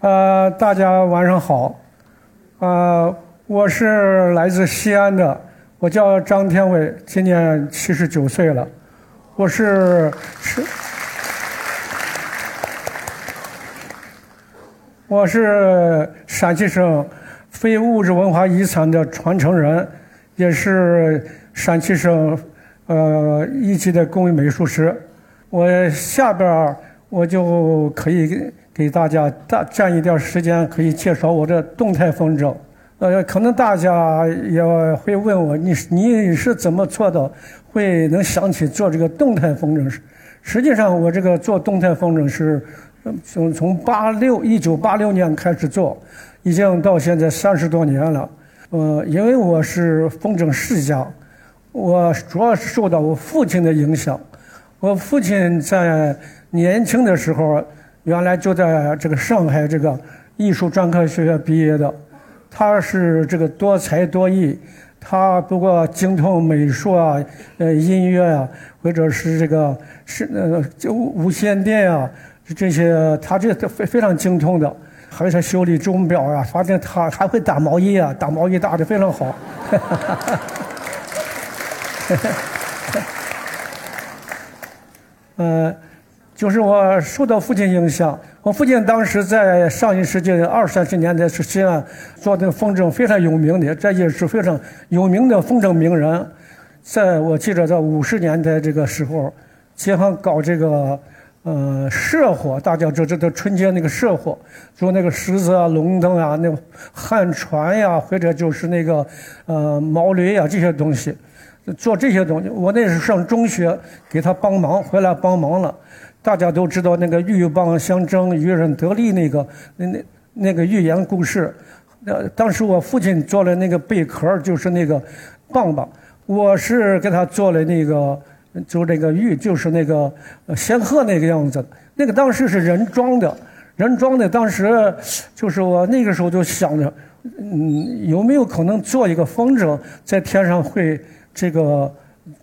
呃，大家晚上好，呃，我是来自西安的，我叫张天伟，今年七十九岁了，我是是，我是陕西省非物质文化遗产的传承人，也是陕西省呃一级的工艺美术师。我下边我就可以给大家大占一点时间，可以介绍我这动态风筝。呃，可能大家也会问我，你你是怎么做到会能想起做这个动态风筝？实实际上，我这个做动态风筝是从从八六一九八六年开始做，已经到现在三十多年了。呃，因为我是风筝世家，我主要是受到我父亲的影响。我父亲在年轻的时候，原来就在这个上海这个艺术专科学院毕业的。他是这个多才多艺，他不过精通美术啊、呃音乐啊，或者是这个是呃就无线电啊这些，他这非非常精通的。还有他修理钟表啊，反正他还会打毛衣啊，打毛衣打得非常好。呃，就是我受到父亲影响，我父亲当时在上一世纪二三十年代是西安做的风筝非常有名的，这也是非常有名的风筝名人。在我记得在五十年代这个时候，街坊搞这个呃社火，大家知道春节那个社火，做那个狮子啊、龙灯啊、那旱船呀，或者就是那个呃毛驴啊这些东西。做这些东西，我那是上中学给他帮忙，回来帮忙了。大家都知道那个鹬蚌相争，渔人得利那个那那那个寓言故事。呃，当时我父亲做了那个贝壳，就是那个棒棒。我是给他做了那个，就那个玉，就是那个仙鹤那个样子。那个当时是人装的，人装的。当时就是我那个时候就想着，嗯，有没有可能做一个风筝在天上会。这个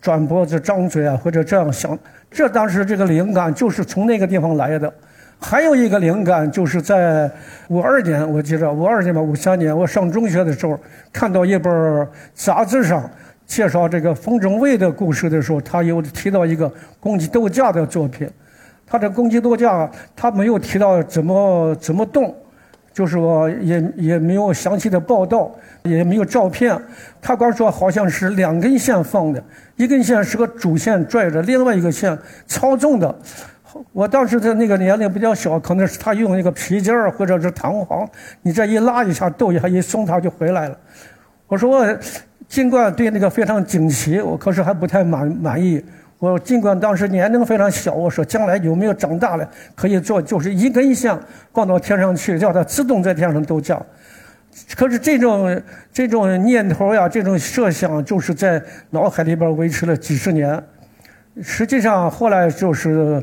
转脖子、张嘴啊，或者这样想，这当时这个灵感就是从那个地方来的。还有一个灵感就是在五二年，我记着五二年吧，五三年我上中学的时候，看到一本杂志上介绍这个风筝位的故事的时候，他有提到一个公鸡斗架的作品。他这公鸡斗架，他没有提到怎么怎么动。就是我也也没有详细的报道，也没有照片。他光说好像是两根线放的，一根线是个主线拽着，另外一个线操纵的。我当时的那个年龄比较小，可能是他用那个皮筋儿或者是弹簧，你这一拉一下，逗一下，一松它就回来了。我说尽管对那个非常惊奇，我可是还不太满满意。我尽管当时年龄非常小，我说将来有没有长大了可以做，就是一根线挂到天上去，叫它自动在天上斗架。可是这种这种念头呀，这种设想，就是在脑海里边维持了几十年。实际上后来就是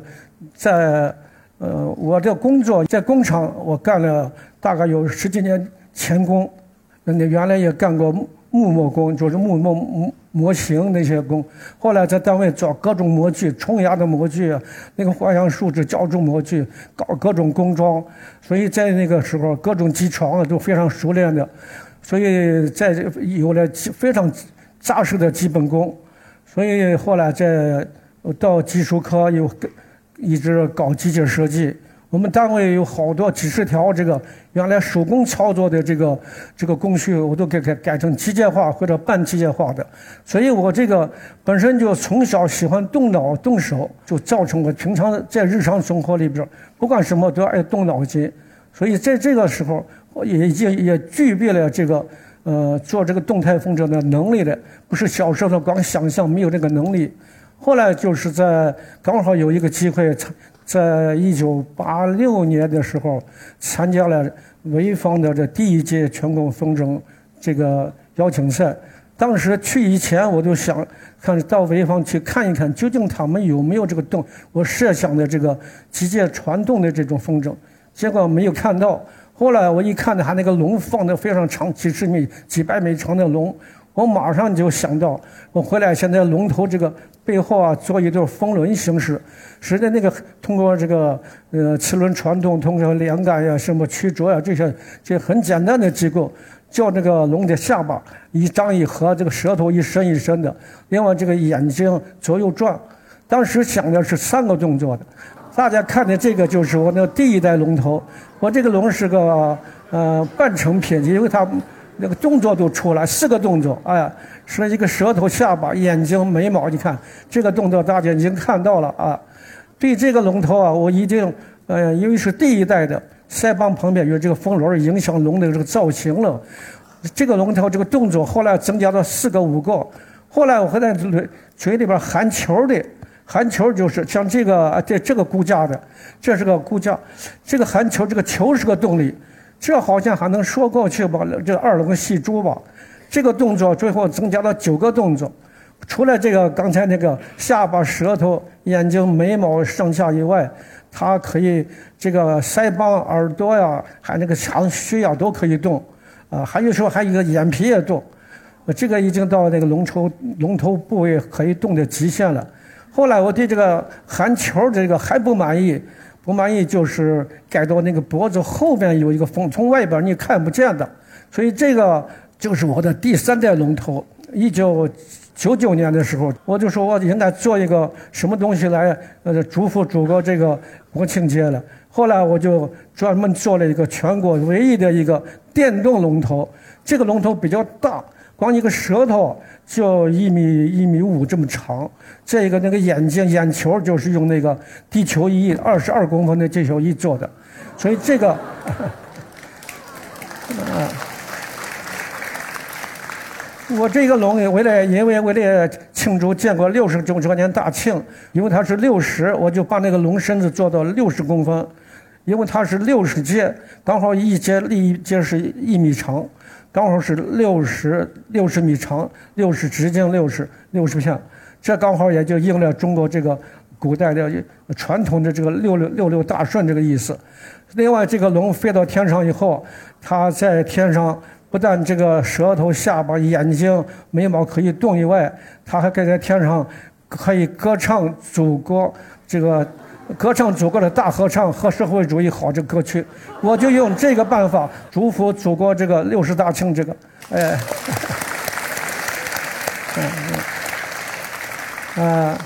在呃我的工作在工厂，我干了大概有十几年钳工，那原来也干过木木工，就是木木木。模型那些工，后来在单位做各种模具，冲压的模具，那个花样树脂浇筑模具，搞各种工装，所以在那个时候各种机床啊都非常熟练的，所以在有了非常扎实的基本功，所以后来在到技术科又一直搞机械设计。我们单位有好多几十条这个原来手工操作的这个这个工序，我都给改改成机械化或者半机械化的。所以我这个本身就从小喜欢动脑动手，就造成我平常在日常生活里边不管什么都爱动脑筋。所以在这个时候，我也也也具备了这个呃做这个动态风筝的能力的，不是小时候光想象没有这个能力。后来就是在刚好有一个机会。在一九八六年的时候，参加了潍坊的这第一届全国风筝这个邀请赛。当时去以前，我就想看到潍坊去看一看，究竟他们有没有这个动我设想的这个机械传动的这种风筝。结果没有看到。后来我一看，他那个龙放的非常长，几十米、几百米长的龙，我马上就想到，我回来现在龙头这个背后啊，做一对风轮形式，使得那个通过这个呃齿轮传动，通过连杆呀、什么曲轴呀这些这很简单的机构，叫这个龙的下巴一张一合，这个舌头一伸一伸的，另外这个眼睛左右转。当时想的是三个动作的，大家看的这个就是我那第一代龙头，我这个龙是个呃半成品，因为它。那个动作都出来，四个动作，哎，是一个舌头、下巴、眼睛、眉毛。你看这个动作，大家已经看到了啊。对这个龙头啊，我一定，呃，因为是第一代的，腮帮旁边有这个风轮，影响龙的这个造型了。这个龙头这个动作后来增加到四个、五个。后来我还在嘴嘴里边含球的，含球就是像这个啊，这这个骨架的，这是个骨架，这个含球，这个球是个动力。这好像还能说过去吧？这二龙戏珠吧，这个动作最后增加了九个动作，除了这个刚才那个下巴、舌头、眼睛、眉毛上下以外，它可以这个腮帮、耳朵呀，还那个长须呀都可以动，啊，还有时候还有一个眼皮也动，这个已经到那个龙头龙头部位可以动的极限了。后来我对这个含球这个还不满意。不满意就是改到那个脖子后边有一个缝，从外边你看不见的，所以这个就是我的第三代龙头。一九九九年的时候，我就说我应该做一个什么东西来呃祝福祖国这个国庆节了。后来我就专门做了一个全国唯一的一个电动龙头，这个龙头比较大。光一个舌头就一米一米五这么长，这个那个眼睛眼球就是用那个地球仪二十二公分的地球仪做的，所以这个，啊，我这个龙为了因为为了庆祝建国六十周年大庆，因为它是六十，我就把那个龙身子做到六十公分，因为它是六十节，刚好一节一节是一米长。刚好是六十六十米长，六十直径六十六十片，这刚好也就应了中国这个古代的传统的这个六六六六大顺这个意思。另外，这个龙飞到天上以后，它在天上不但这个舌头、下巴、眼睛、眉毛可以动以外，它还可以在天上可以歌唱祖国这个。歌唱祖国的大合唱和社会主义好这歌曲，我就用这个办法祝福祖国这个六十大庆这个，哎，嗯 嗯，啊，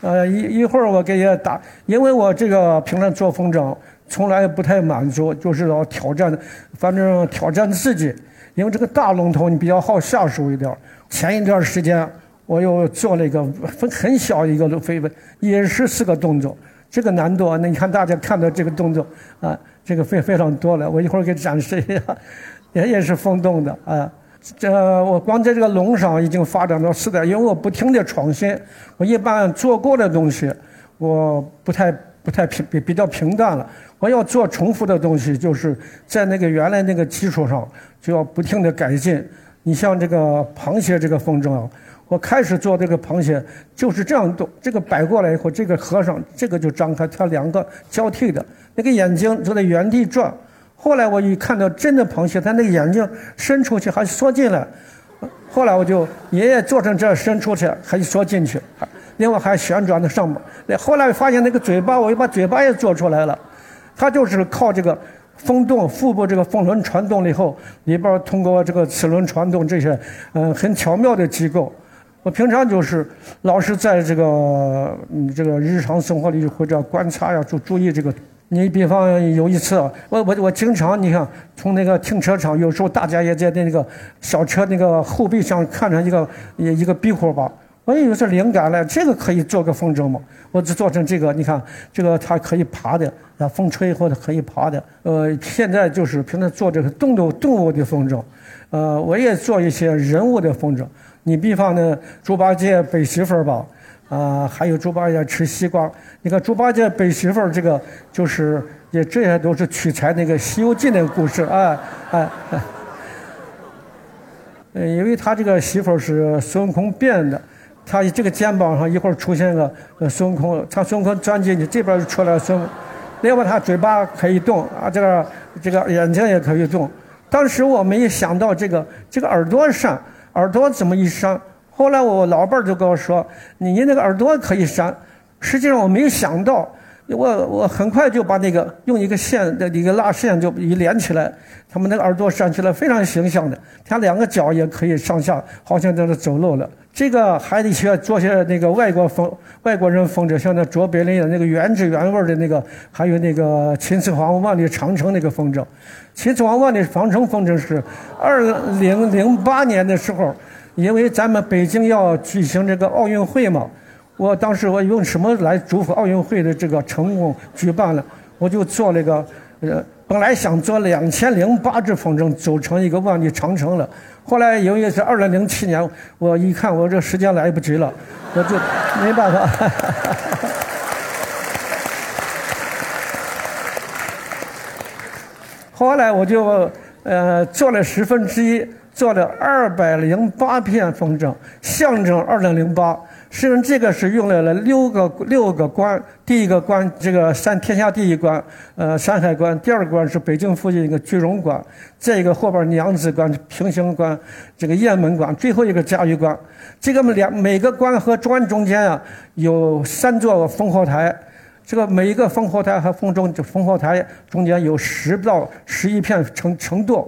呃一一会儿我给你打，因为我这个平常做风筝从来不太满足，就是要挑战，反正挑战自己，因为这个大龙头你比较好下手一点。前一段时间我又做了一个很很小一个飞飞，也是四个动作。这个难度，那你看大家看到这个动作啊，这个非非常多了。我一会儿给展示一下，也也是风动的啊。这我光在这个龙上已经发展到四代，因为我不停的创新。我一般做过的东西，我不太不太平比比较平淡了。我要做重复的东西，就是在那个原来那个基础上就要不停的改进。你像这个螃蟹这个风筝啊。我开始做这个螃蟹就是这样动，这个摆过来以后，这个合上，这个就张开，它两个交替的，那个眼睛就在原地转。后来我一看到真的螃蟹，它那个眼睛伸出去还缩进来，后来我就也做成这伸出去还缩进去，另外还旋转的上面。后来发现那个嘴巴，我又把嘴巴也做出来了，它就是靠这个风洞，腹部这个风轮传动了以后，里边通过这个齿轮传动这些，嗯，很巧妙的机构。我平常就是老是在这个嗯这个日常生活里或者观察呀，注注意这个。你比方有一次，我我我经常你看从那个停车场，有时候大家也在那个小车那个后备箱看着一个一一个壁虎吧，我也有这灵感了，这个可以做个风筝嘛？我就做成这个，你看这个它可以爬的，啊风吹以后它可以爬的。呃，现在就是平常做这个动物动物的风筝，呃，我也做一些人物的风筝。你比方呢，猪八戒背媳妇儿吧，啊，还有猪八戒吃西瓜。你看猪八戒背媳妇儿，这个就是也这些都是取材那个《西游记》那个故事啊，哎，嗯，因为他这个媳妇儿是孙悟空变的，他这个肩膀上一会儿出现个孙悟空，他孙悟空钻进去，这边就出来孙，另外他嘴巴可以动啊，这个这个眼睛也可以动。当时我没想到这个这个耳朵上。耳朵怎么一扇？后来我老伴儿就跟我说：“你那个耳朵可以扇。”实际上我没有想到，我我很快就把那个用一个线的一个拉线就一连起来，他们那个耳朵扇起来非常形象的，他两个脚也可以上下，好像在那走路了。这个还得学做些那个外国风外国人风筝，像那卓别林的那个原汁原味的那个，还有那个秦始皇万里长城那个风筝。秦始皇万里长城风筝是二零零八年的时候。因为咱们北京要举行这个奥运会嘛，我当时我用什么来祝福奥运会的这个成功举办了？我就做了个，呃，本来想做两千零八只风筝组成一个万里长城了，后来因为是二零零七年，我一看我这时间来不及了，我就没办法。后来我就呃做了十分之一。做了二百零八片风筝，象征二零零八。实际上，这个是用来了六个六个关。第一个关，这个山天下第一关，呃，山海关；第二个关是北京附近一个居庸关；再一个后边娘子关、平型关、这个雁门关；最后一个嘉峪关。这个两每个关和关中间啊，有三座烽火台。这个每一个烽火台和烽中烽火台中间有十到十一片成成垛。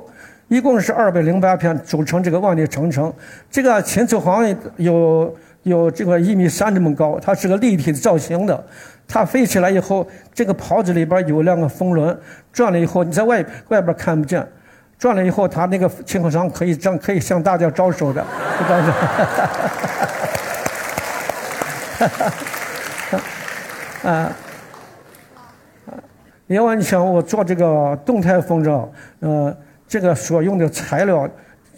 一共是二百零八片组成这个万里长城。这个秦始皇有有这个一米三这么高，它是个立体的造型的。它飞起来以后，这个袍子里边有两个风轮，转了以后你在外外边看不见，转了以后它那个秦始皇可以这样可以向大家招手的，招 手。啊！另外，你想我做这个动态风筝，呃。这个所用的材料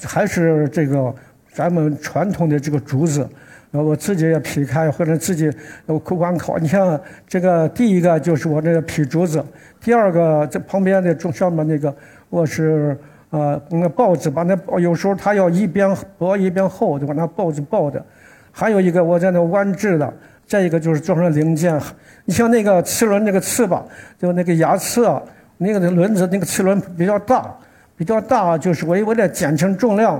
还是这个咱们传统的这个竹子，我自己也劈开或者自己我苦管烤。你像这个第一个就是我这个劈竹子，第二个这旁边的中上面那个我是呃那报纸把那有时候它要一边薄一边厚，就把那报纸包的。还有一个我在那弯制的，再一个就是装上零件。你像那个齿轮那个翅膀，就那个牙齿啊，那个轮子那个齿轮比较大。比较大，就是我为了减轻重量，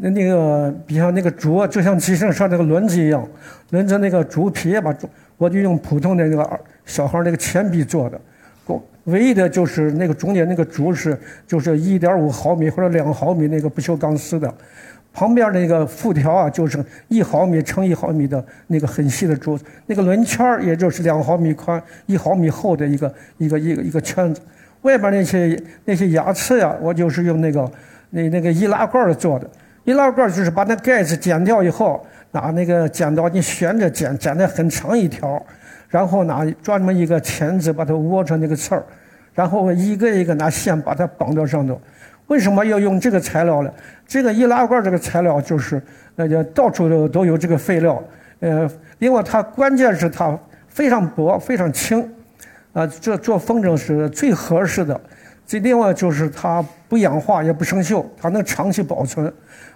那那个比像那个竹，就像机车上那个轮子一样，轮子那个竹皮吧，我就用普通的那个小孩那个铅笔做的，唯一的就是那个中间那个竹是就是一点五毫米或者两毫米那个不锈钢丝的，旁边那个辐条啊就是一毫米乘一毫米的那个很细的竹，那个轮圈也就是两毫米宽一毫米厚的一个一个一个一个圈子。外边那些那些牙齿呀，我就是用那个那那个易拉罐做的。易拉罐就是把那盖子剪掉以后，拿那个剪刀你旋着剪，剪得很长一条，然后拿专门一个钳子把它窝成那个刺儿，然后一个一个拿线把它绑到上头。为什么要用这个材料呢？这个易拉罐这个材料就是那就到处都都有这个废料。呃，另外它关键是它非常薄，非常轻。啊，这做风筝是最合适的。这另外就是它不氧化也不生锈，它能长期保存。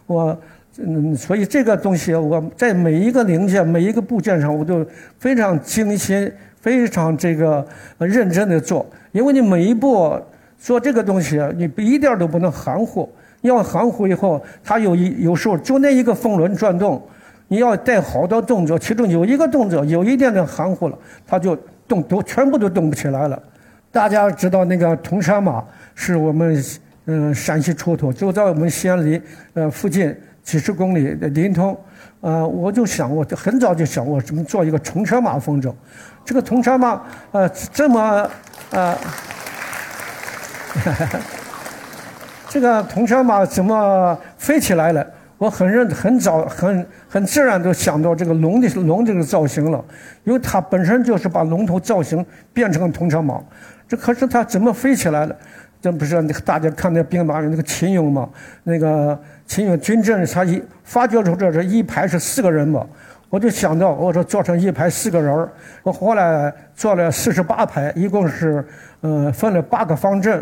我嗯，所以这个东西我在每一个零件、每一个部件上，我都非常精心、非常这个认真的做。因为你每一步做这个东西，你一点都不能含糊。要含糊以后，它有一有时候就那一个风轮转动，你要带好多动作，其中有一个动作有一点点含糊了，它就。动都全部都动不起来了。大家知道那个铜山马是我们嗯陕西出土，就在我们西安离呃附近几十公里的临潼。呃，我就想，我就很早就想，我怎么做一个铜车马风筝？这个铜车马呃这么呃，这 个铜车马怎么飞起来了？我很认很早很很自然就想到这个龙的龙这个造型了，因为它本身就是把龙头造型变成铜车马，这可是它怎么飞起来了？这不是大家看那兵马俑那个秦俑嘛？那个秦俑军阵，他一发掘出这是一排是四个人嘛？我就想到我说做成一排四个人儿，我后来做了四十八排，一共是嗯分了八个方阵，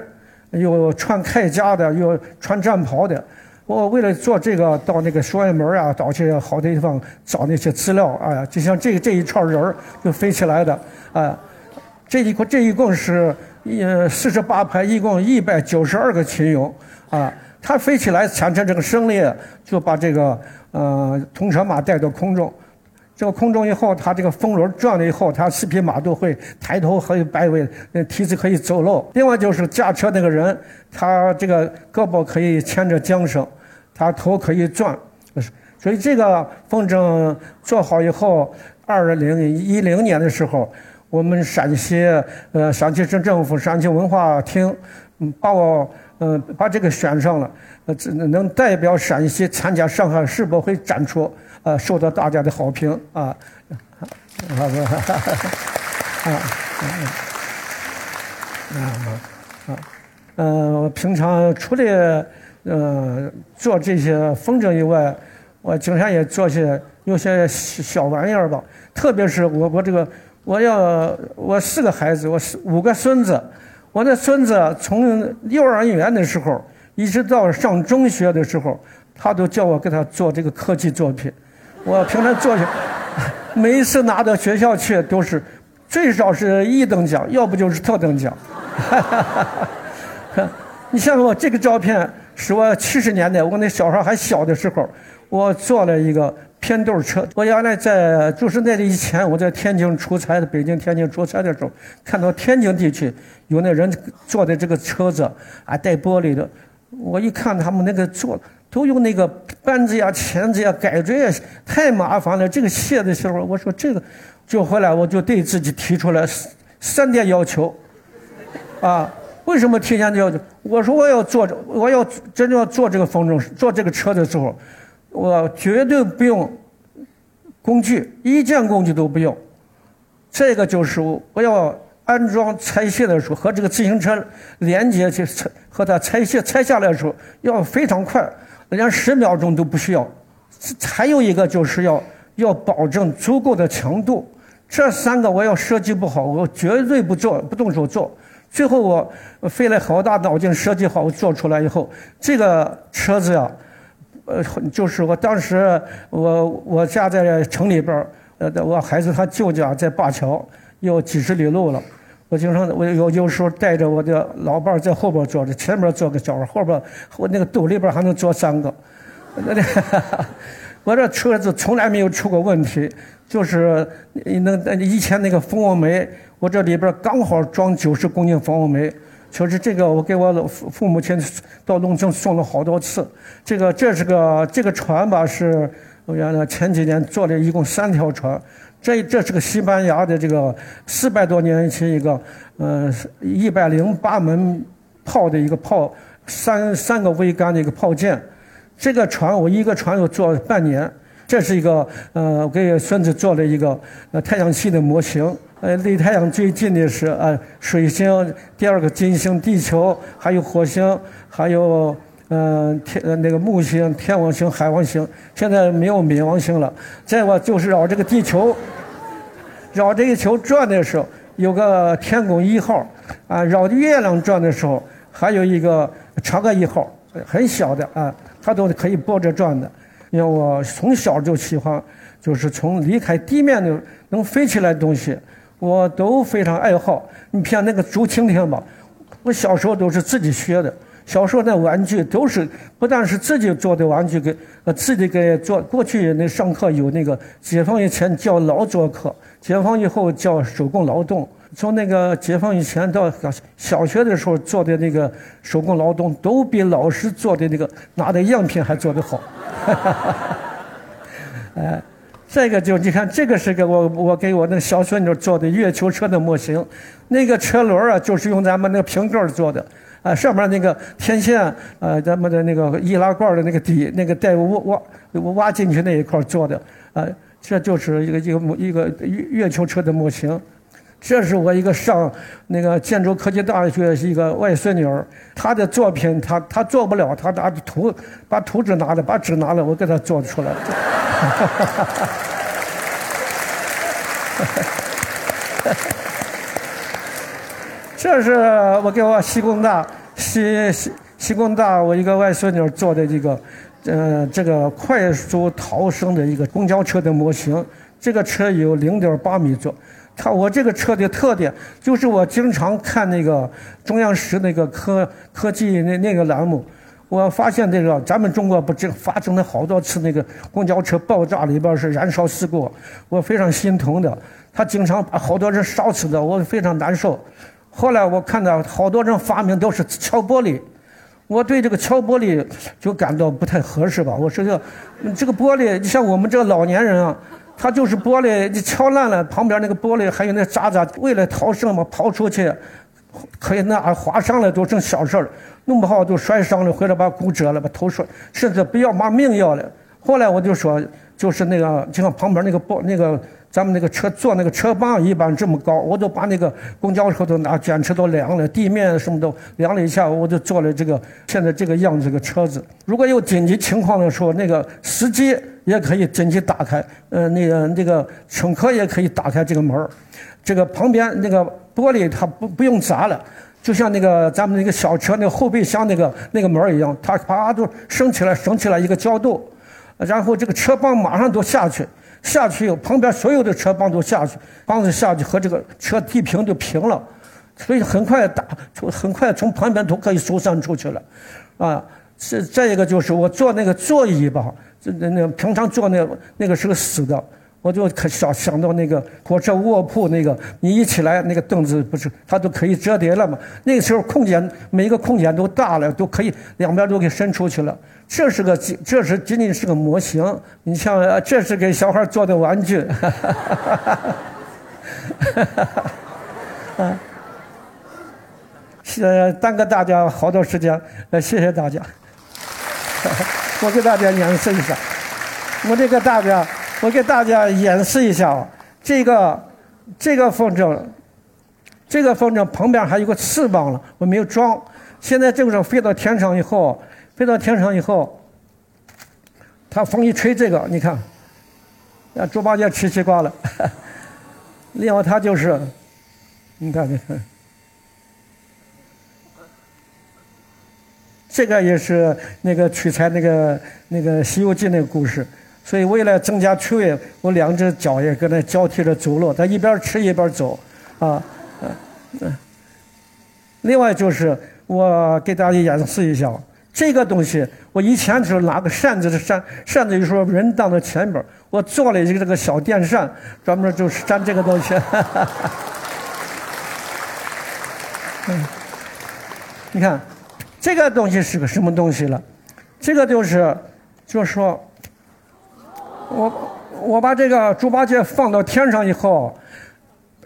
有穿铠甲的，有穿战袍的。我为了做这个，到那个书院门啊，到去好的地方找那些资料啊，就像这这一串人儿就飞起来的啊，这一共这一共是呃四十八排，一共一百九十二个群俑啊。它飞起来产生这个声力，就把这个呃铜车马带到空中。这个空中以后，它这个风轮转了以后，它四匹马都会抬头可以摆尾，那蹄子可以走路。另外就是驾车那个人，他这个胳膊可以牵着缰绳，它头可以转。所以这个风筝做好以后，二零一零年的时候，我们陕西呃陕西省政府陕西文化厅，嗯把我嗯把这个选上了，呃能代表陕西参加上海世博会展出。呃，受到大家的好评啊，啊，啊，啊，啊，啊，嗯，平常除了呃做这些风筝以外，我经常也做些有些小玩意儿吧。特别是我我这个我要我四个孩子，我五个孙子，我的孙子从幼儿园的时候一直到上中学的时候，他都叫我给他做这个科技作品。我平常做，每一次拿到学校去都是，最少是一等奖，要不就是特等奖。你像我这个照片，是我七十年代我那小孩还小的时候，我坐了一个偏斗车。我原来在就是那以前我在天津出差的，北京、天津出差的时候，看到天津地区有那人坐的这个车子啊，带玻璃的，我一看他们那个做。都用那个扳子呀、钳子呀、改锥呀，太麻烦了。这个卸的时候，我说这个，就回来我就对自己提出来三点要求，啊，为什么提前要求？我说我要做，我要真正要做这个风筝、做这个车的时候，我绝对不用工具，一件工具都不用。这个就是我要安装拆卸的时候和这个自行车连接去拆，和它拆卸拆下来的时候要非常快。连十秒钟都不需要，还有一个就是要要保证足够的强度，这三个我要设计不好，我绝对不做，不动手做。最后我费了好大脑筋设计好，做出来以后，这个车子呀，呃，就是我当时我我家在城里边呃，我孩子他舅家在灞桥，有几十里路了。我经常我有有时候带着我的老伴在后边坐着，前面坐个小孩，后边我那个兜里边还能坐三个。我这车子从来没有出过问题，就是那以前那个蜂窝煤，我这里边刚好装九十公斤蜂窝煤。就是这个，我给我父父母亲到农村送了好多次。这个这是个这个船吧？是我原来前几年做的一共三条船。这这是个西班牙的这个四百多年前一个，呃，一百零八门炮的一个炮，三三个桅杆的一个炮舰。这个船我一个船要做半年。这是一个呃，我给孙子做了一个呃太阳系的模型。呃，离太阳最近的是呃水星，第二个金星、地球，还有火星，还有嗯天那个木星、天王星、海王星。现在没有冥王星了。再我就是绕这个地球。绕这个球转的时候，有个天宫一号，啊，绕月亮转的时候，还有一个嫦娥一号，很小的啊，它都可以抱着转的。因为我从小就喜欢，就是从离开地面的能飞起来的东西，我都非常爱好。你像那个竹蜻蜓吧，我小时候都是自己学的。小时候那玩具都是不但是自己做的玩具，给呃自己给做。过去那上课有那个解放以前叫劳作课，解放以后叫手工劳动。从那个解放以前到小学的时候做的那个手工劳动，都比老师做的那个拿的样品还做得好。哎，这个就你看，这个是给我我给我那小孙女做的月球车的模型，那个车轮啊，就是用咱们那个瓶盖做的。啊，上面那个天线，呃，咱们的那个易拉罐的那个底，那个带挖挖挖进去那一块做的，啊，这就是一个一个一个月月球车的模型。这是我一个上那个建筑科技大学一个外孙女儿，她的作品，她她做不了，她拿图把图纸拿了，把纸拿了，我给她做出来。哈哈哈哈哈这是我给我西工大西西西工大我一个外孙女做的这个，呃，这个快速逃生的一个公交车的模型。这个车有零点八米重，它我这个车的特点就是我经常看那个中央十那个科科技那那个栏目，我发现这个咱们中国不这发生了好多次那个公交车爆炸里边是燃烧事故，我非常心疼的。他经常把好多人烧死的，我非常难受。后来我看到好多人发明都是敲玻璃，我对这个敲玻璃就感到不太合适吧。我说这这个玻璃，你像我们这老年人啊。他就是玻璃，你敲烂了，旁边那个玻璃还有那渣渣，为了逃生嘛，跑出去，可以那划伤了都成小事儿，弄不好就摔伤了，或者把骨折了，把头摔，甚至不要把命要了。后来我就说，就是那个，就像旁边那个玻那个。咱们那个车坐那个车帮一般这么高，我就把那个公交车都拿卷尺都量了，地面什么都量了一下，我就做了这个现在这个样子个车子。如果有紧急情况的时候，那个司机也可以紧急打开，呃，那个那个乘客也可以打开这个门儿。这个旁边那个玻璃它不不用砸了，就像那个咱们那个小车那个后备箱那个那个门儿一样，它啪都升起来，升起来一个角度，然后这个车帮马上都下去。下去以后，旁边所有的车帮都下去，帮子下去和这个车地平就平了，所以很快打，很快从旁边都可以疏散出去了，啊，这再一个就是我坐那个座椅吧，这那那平常坐那那个是个死的，我就可想想到那个火车卧铺那个，你一起来那个凳子不是它都可以折叠了嘛？那个时候空间每一个空间都大了，都可以两边都给伸出去了。这是个，这是仅仅是个模型。你像，这是给小孩做的玩具。哈哈哈哈哈啊，谢，耽搁大家好多时间，呃，谢谢大家。我给大家演示一下，我这个大家，我给大家演示一下啊，这个，这个风筝，这个风筝旁边还有个翅膀了，我没有装。现在正是飞到天上以后。飞到天上以后，他风一吹，这个你看，啊，猪八戒吃西瓜了。另外，他就是，你看，你看，这个也是那个取材那个那个《西游记》那个故事。所以，为了增加趣味，我两只脚也跟那交替着走路，他一边吃一边走，啊，嗯。另外就是，我给大家演示一下。这个东西，我以前是拿个扇子的扇，扇子有时候人挡在前边我做了一个这个小电扇，专门就是扇这个东西。嗯，你看，这个东西是个什么东西了？这个就是，就是说，我我把这个猪八戒放到天上以后，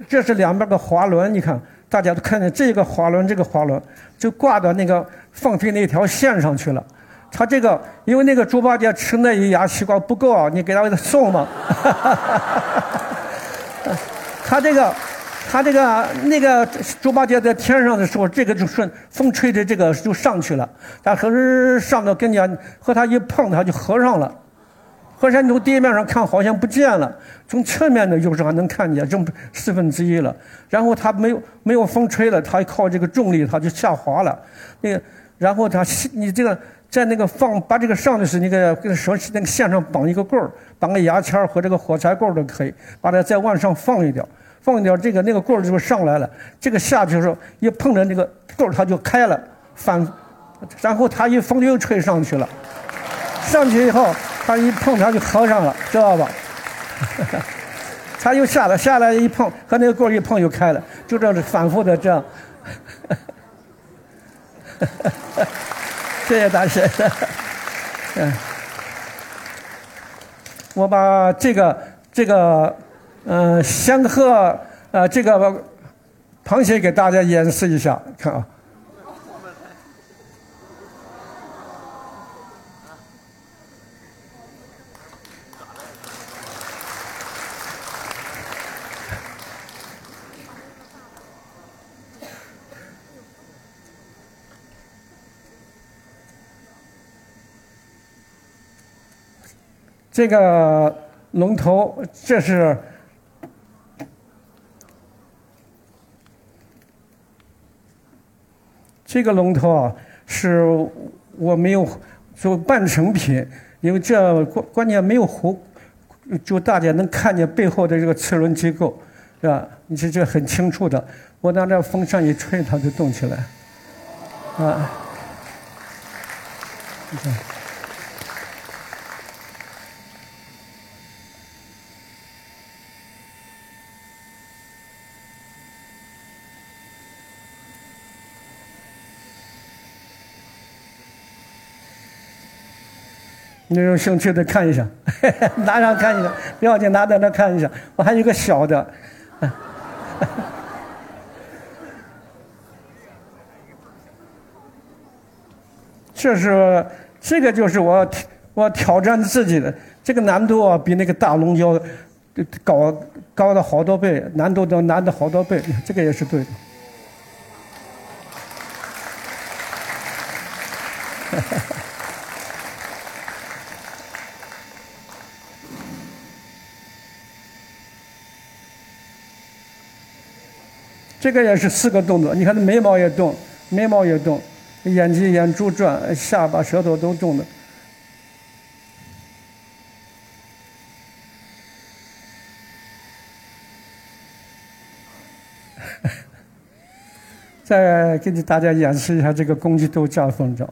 这是两边的滑轮，你看。大家都看见这个滑轮，这个滑轮就挂到那个放飞那条线上去了。他这个，因为那个猪八戒吃那一牙西瓜不够啊，你给他给他送嘛。他这个，他这个那个猪八戒在天上的时候，这个就顺风吹着这个就上去了。他可是上到跟前和他一碰，他就合上了。和山从地面上看好像不见了，从侧面的有时候还能看见，剩四分之一了。然后它没有没有风吹了，它靠这个重力，它就下滑了。那个，然后它你这个在那个放把这个上的是那个跟手那个线上绑一个棍儿，绑个牙签和这个火柴棍都可以，把它再往上放一点，放一点这个那个棍儿就上来了。这个下去的时候一碰着那个棍儿，它就开了，反，然后它一风又吹上去了，上去以后。它一碰，它就合上了，知道吧？它又下来，下来一碰，和那个棍儿一碰又开了，就这样反复的这样。谢谢大师。嗯，我把这个这个嗯仙鹤呃这个螃蟹给大家演示一下，看啊。这个龙头，这是这个龙头啊，是我没有做半成品，因为这关关键没有弧，就大家能看见背后的这个齿轮机构。是吧？你这这很清楚的。我拿这风扇一吹，它就动起来，啊。你有兴趣的看一下，拿上看一下，不要紧，拿在那看一下。我还有个小的，这是这个就是我我挑战自己的这个难度啊，比那个大龙角高高的好多倍，难度都难的好多倍。这个也是对的。这个也是四个动作，你看，眉毛也动，眉毛也动，眼睛、眼珠转，下巴、舌头都动的。再给你大家演示一下这个公鸡头架风筝。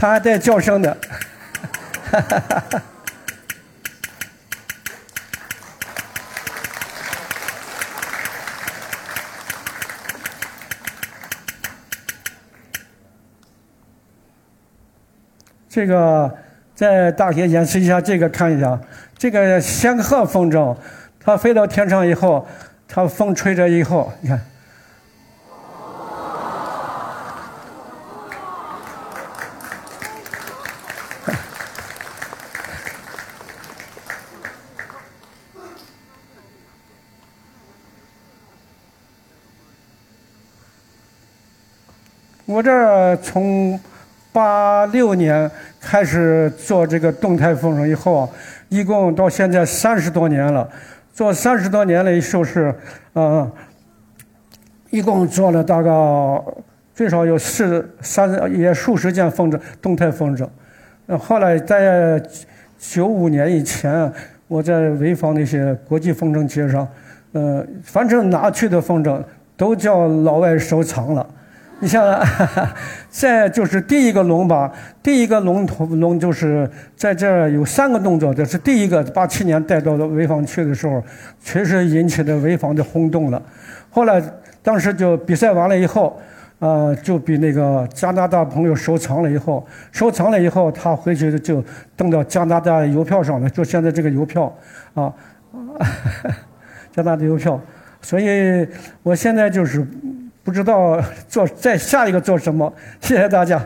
他还带叫声的，哈哈哈哈这个在大学演示一下，这个看一下，这个仙鹤风筝，它飞到天上以后，它风吹着以后，你看。我这从八六年开始做这个动态风筝以后，一共到现在三十多年了。做三十多年了以后是，呃，一共做了大概最少有四三也数十件风筝，动态风筝。后来在九五年以前，我在潍坊那些国际风筝节上，呃，反正拿去的风筝都叫老外收藏了。你像哈哈，再就是第一个龙吧，第一个龙头龙就是在这儿有三个动作，这是第一个。八七年带到潍坊去的时候，确实引起了潍坊的轰动了。后来当时就比赛完了以后，呃，就比那个加拿大朋友收藏了以后，收藏了以后，他回去就登到加拿大邮票上了，就现在这个邮票啊，加拿大邮票。所以我现在就是。不知道做在下一个做什么？谢谢大家。